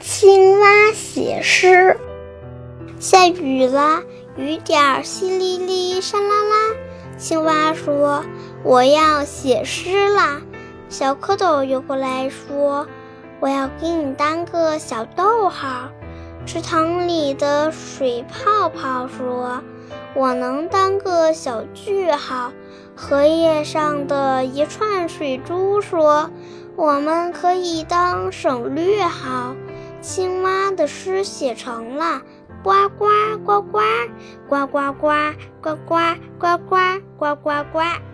青蛙写诗。下雨了，雨点儿淅沥沥，沙啦啦。青蛙说：“我要写诗啦。”小蝌蚪游过来说：“我要给你当个小逗号。”池塘里的水泡泡说：“我能当个小句号。”荷叶上的一串水珠说：“我们可以当省略号。”青蛙的诗写成了。呱呱呱呱，呱呱呱，呱呱呱呱呱呱呱。